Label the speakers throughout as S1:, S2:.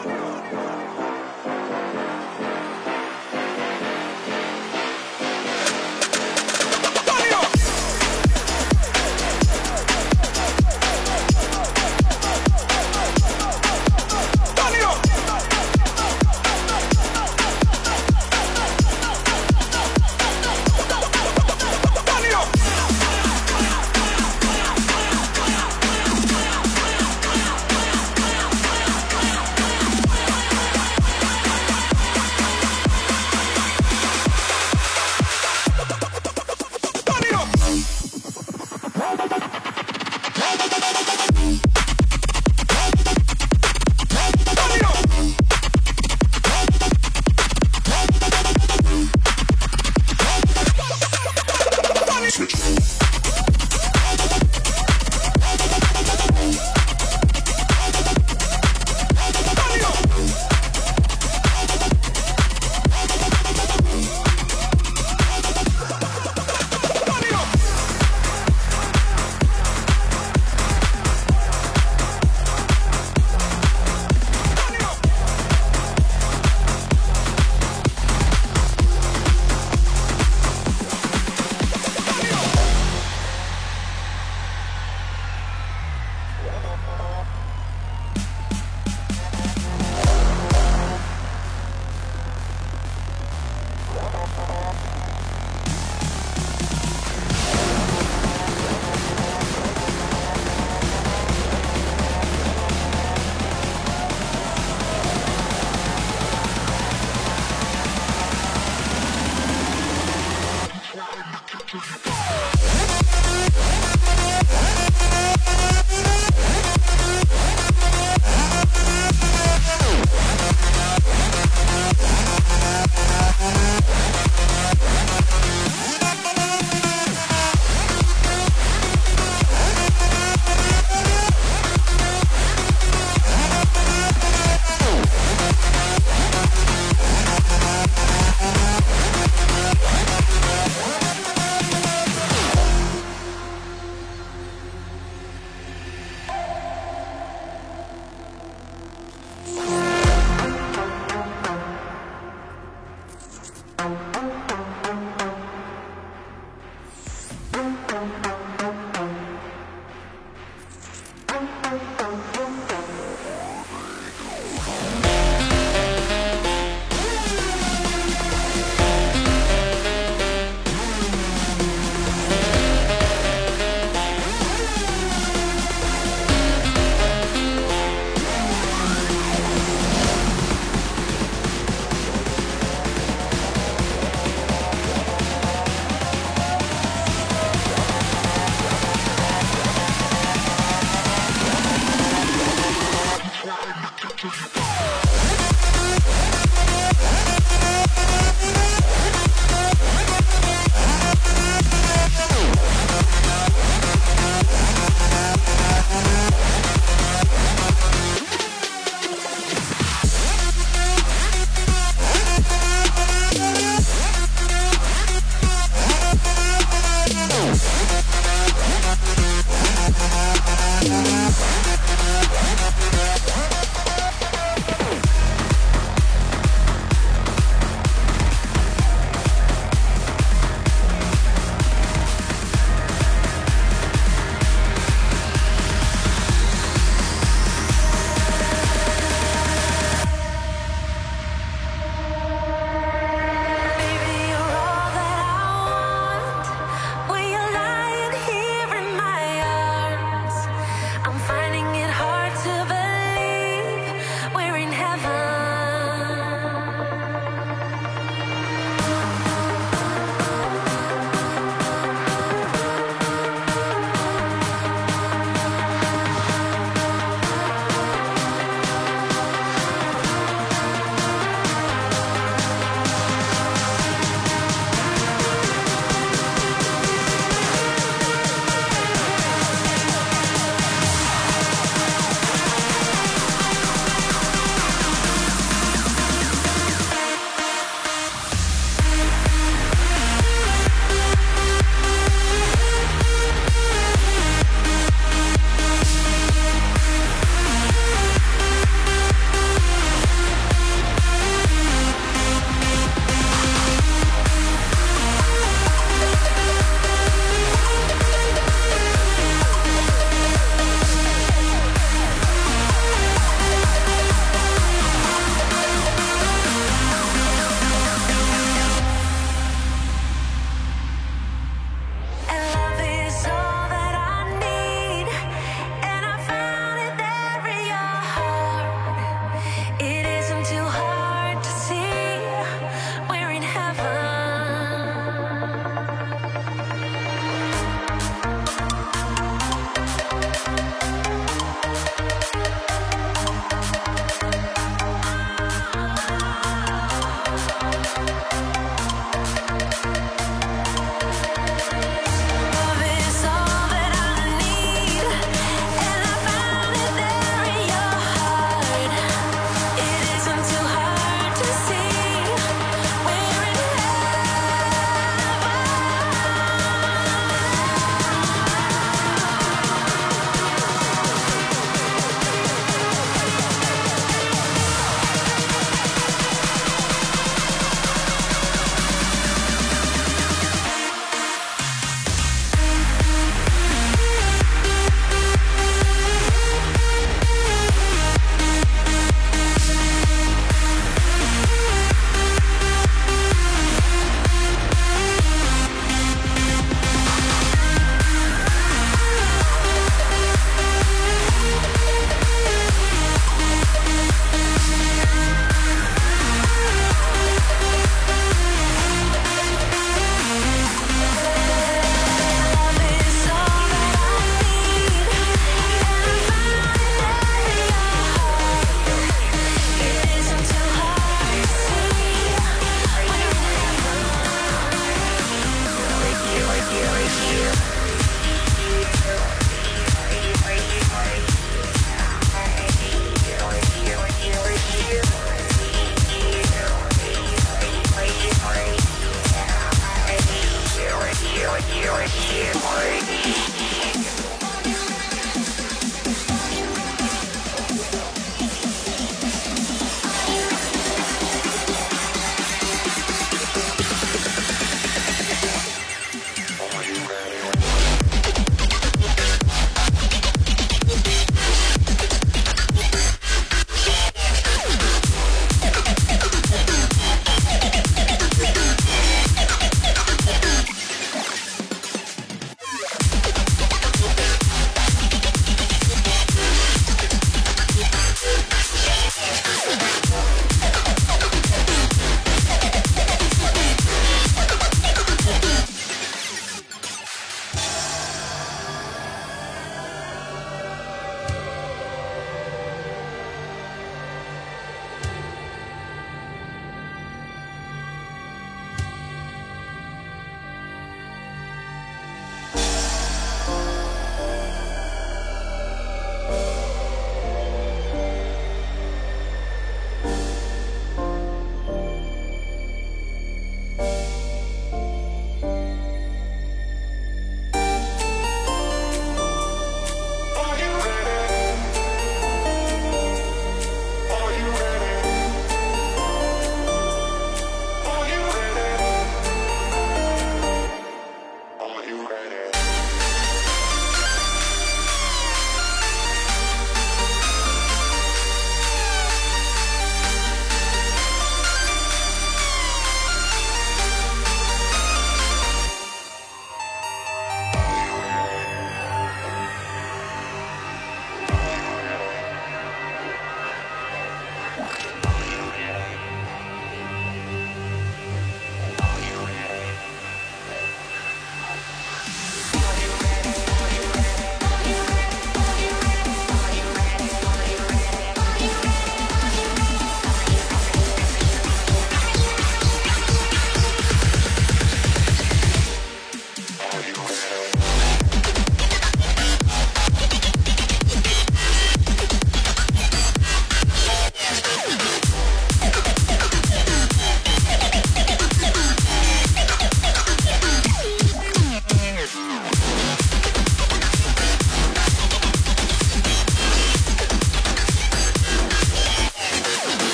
S1: go.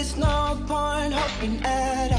S1: it's no point hoping at all.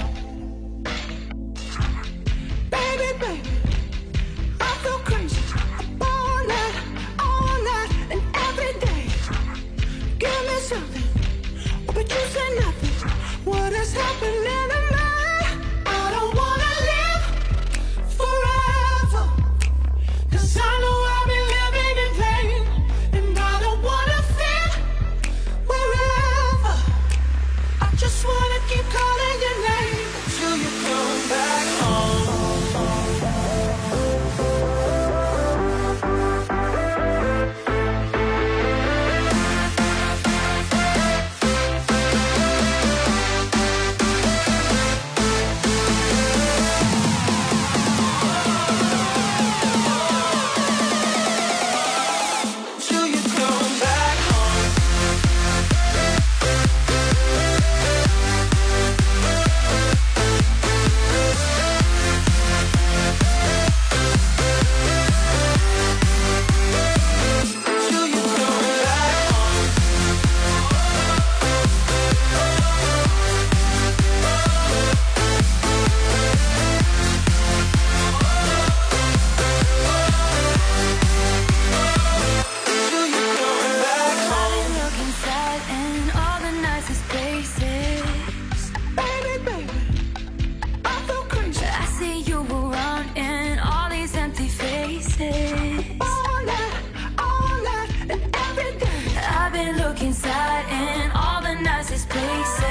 S2: inside
S1: and
S2: all the nicest places.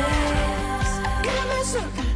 S1: Give me.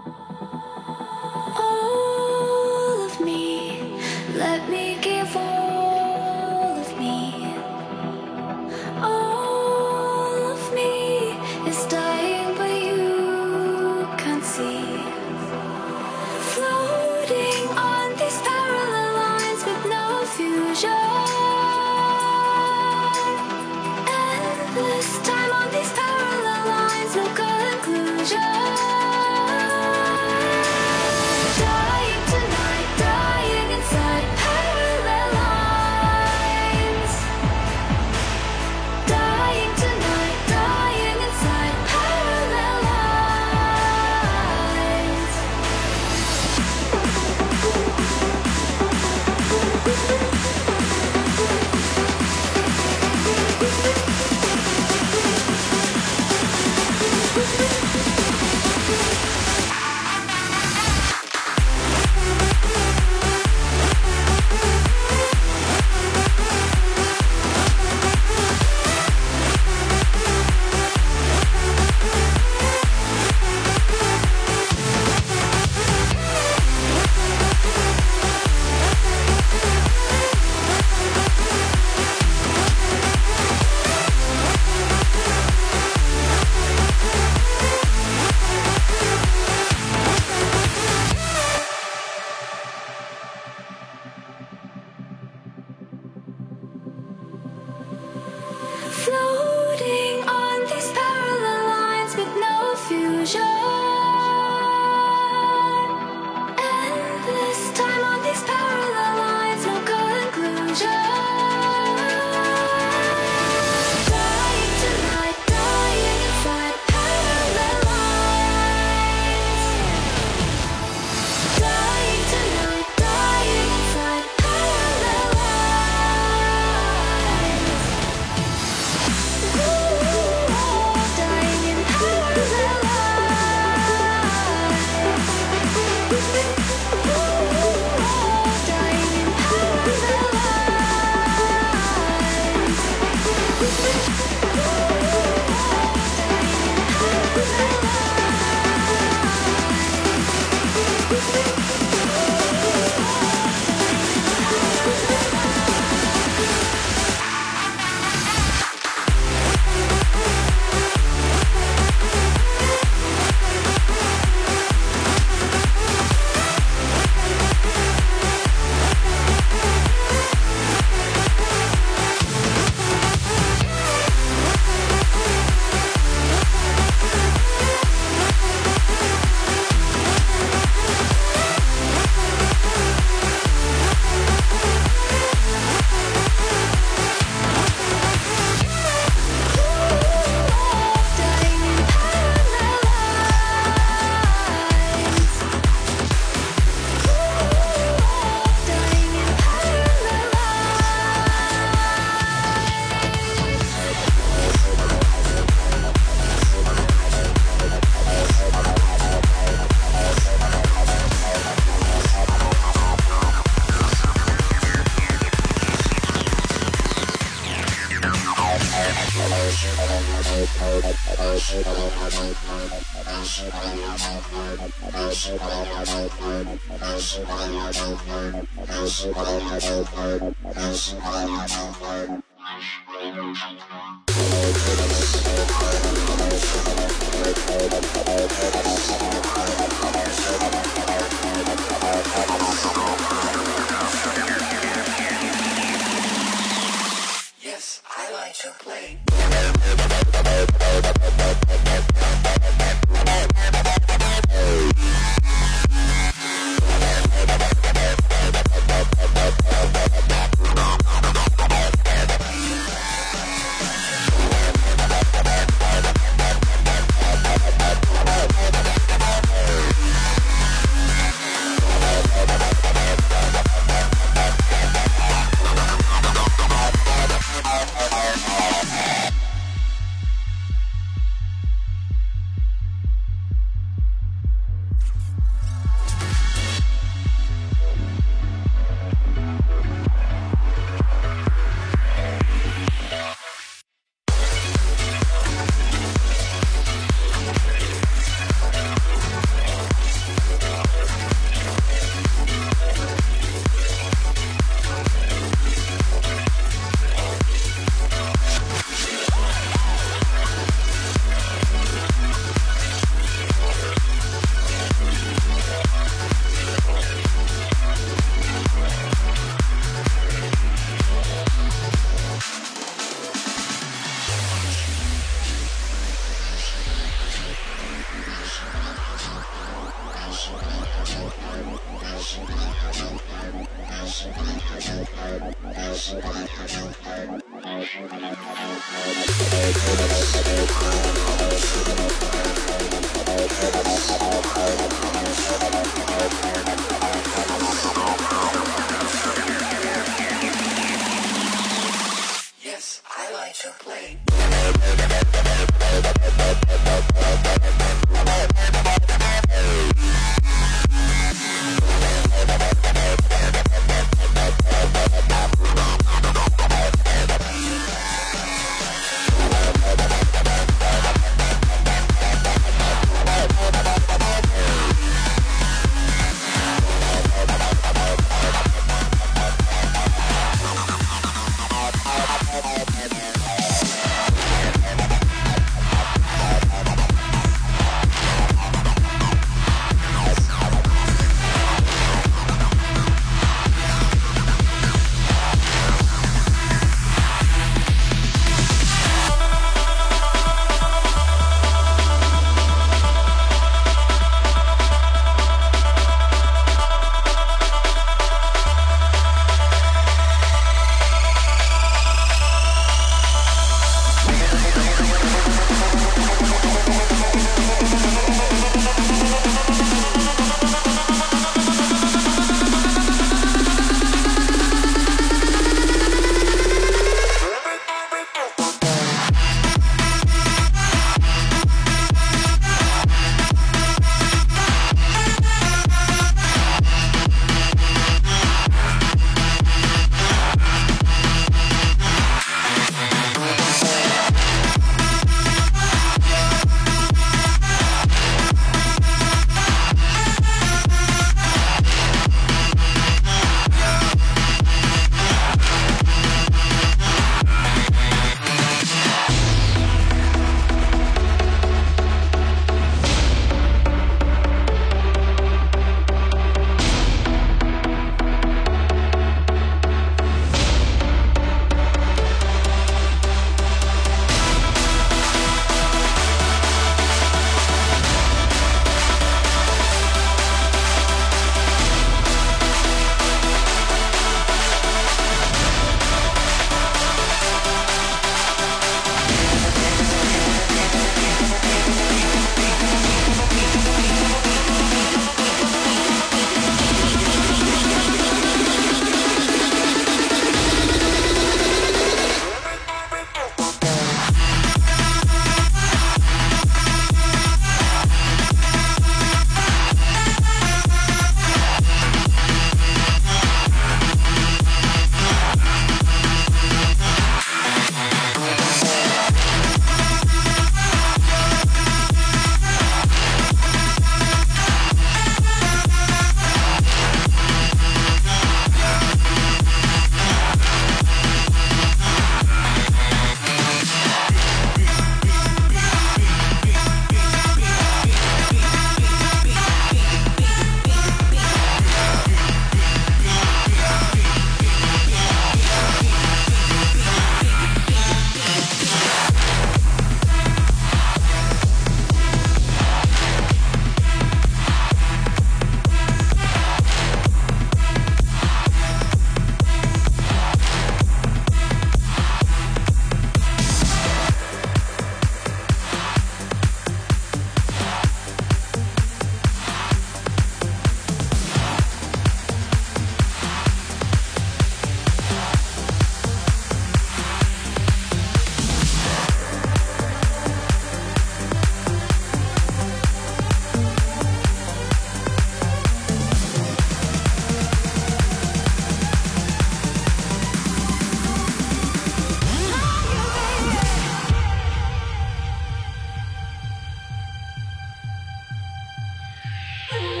S3: Yeah.